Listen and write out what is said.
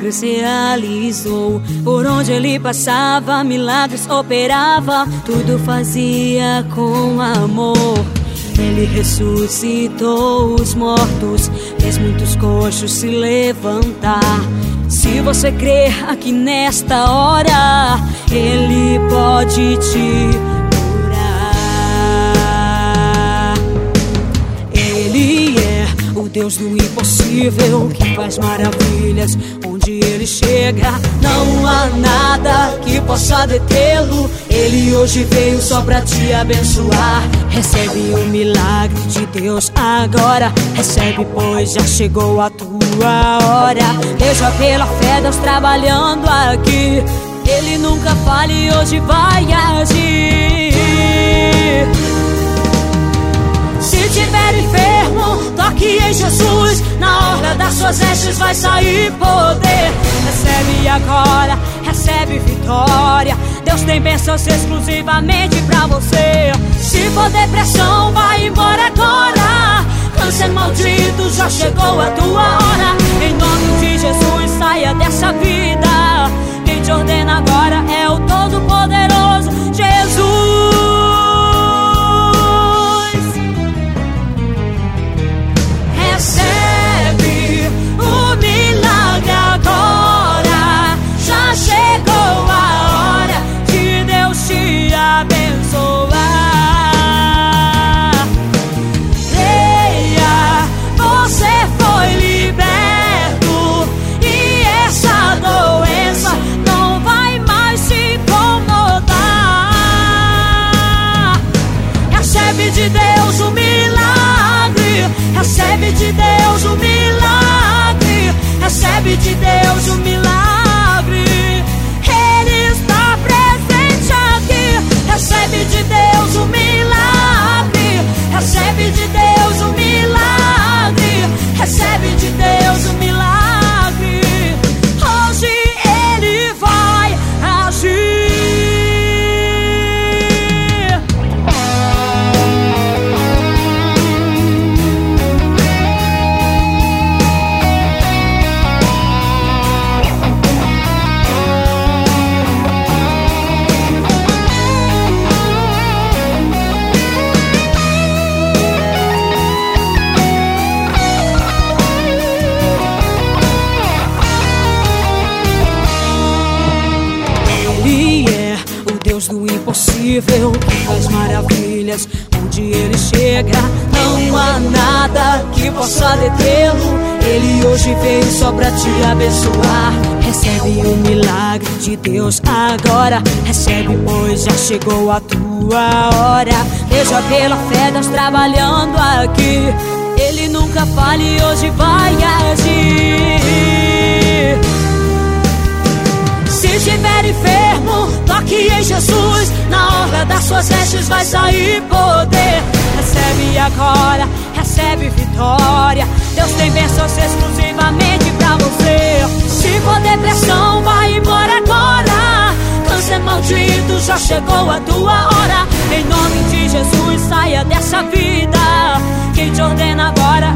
milagres realizou. Por onde ele passava, milagres operava, tudo fazia com amor. Ele ressuscitou os mortos, fez muitos coxos se levantar. Se você crer aqui nesta hora, Ele pode te curar. Ele é o Deus do impossível que faz maravilhas. Onde Ele chega, não há nada que possa detê-lo. Ele hoje veio só pra te abençoar. Recebe o milagre de Deus agora. Recebe, pois já chegou a tua hora. Veja pela fé, Deus trabalhando aqui. Ele nunca falha e hoje vai agir. Em Jesus. Na hora das suas vestes vai sair poder. Recebe agora, recebe vitória. Deus tem bênçãos exclusivamente pra você. Se for depressão, vai embora agora. Câncer maldito, já chegou a tua hora. Em nome de Jesus, abençoar. Creia, você foi liberto e essa doença não vai mais te incomodar. Recebe de Deus o milagre, recebe de Deus Deus o milagre, Deus do impossível que faz maravilhas. Onde ele chega, não há nada que possa detê-lo. Ele hoje veio só pra te abençoar. Recebe o milagre de Deus agora. Recebe, pois já chegou a tua hora. Veja pela fé, Deus trabalhando aqui. Ele nunca falha e hoje vai agir. Se estiver enfermo, em Jesus. Na hora das suas vestes vai sair poder. Recebe agora, recebe vitória. Deus tem bênçãos exclusivamente pra você. Se for depressão, vai embora agora. Câncer maldito, já chegou a tua hora. Em nome de Jesus, saia dessa vida. Quem te ordena agora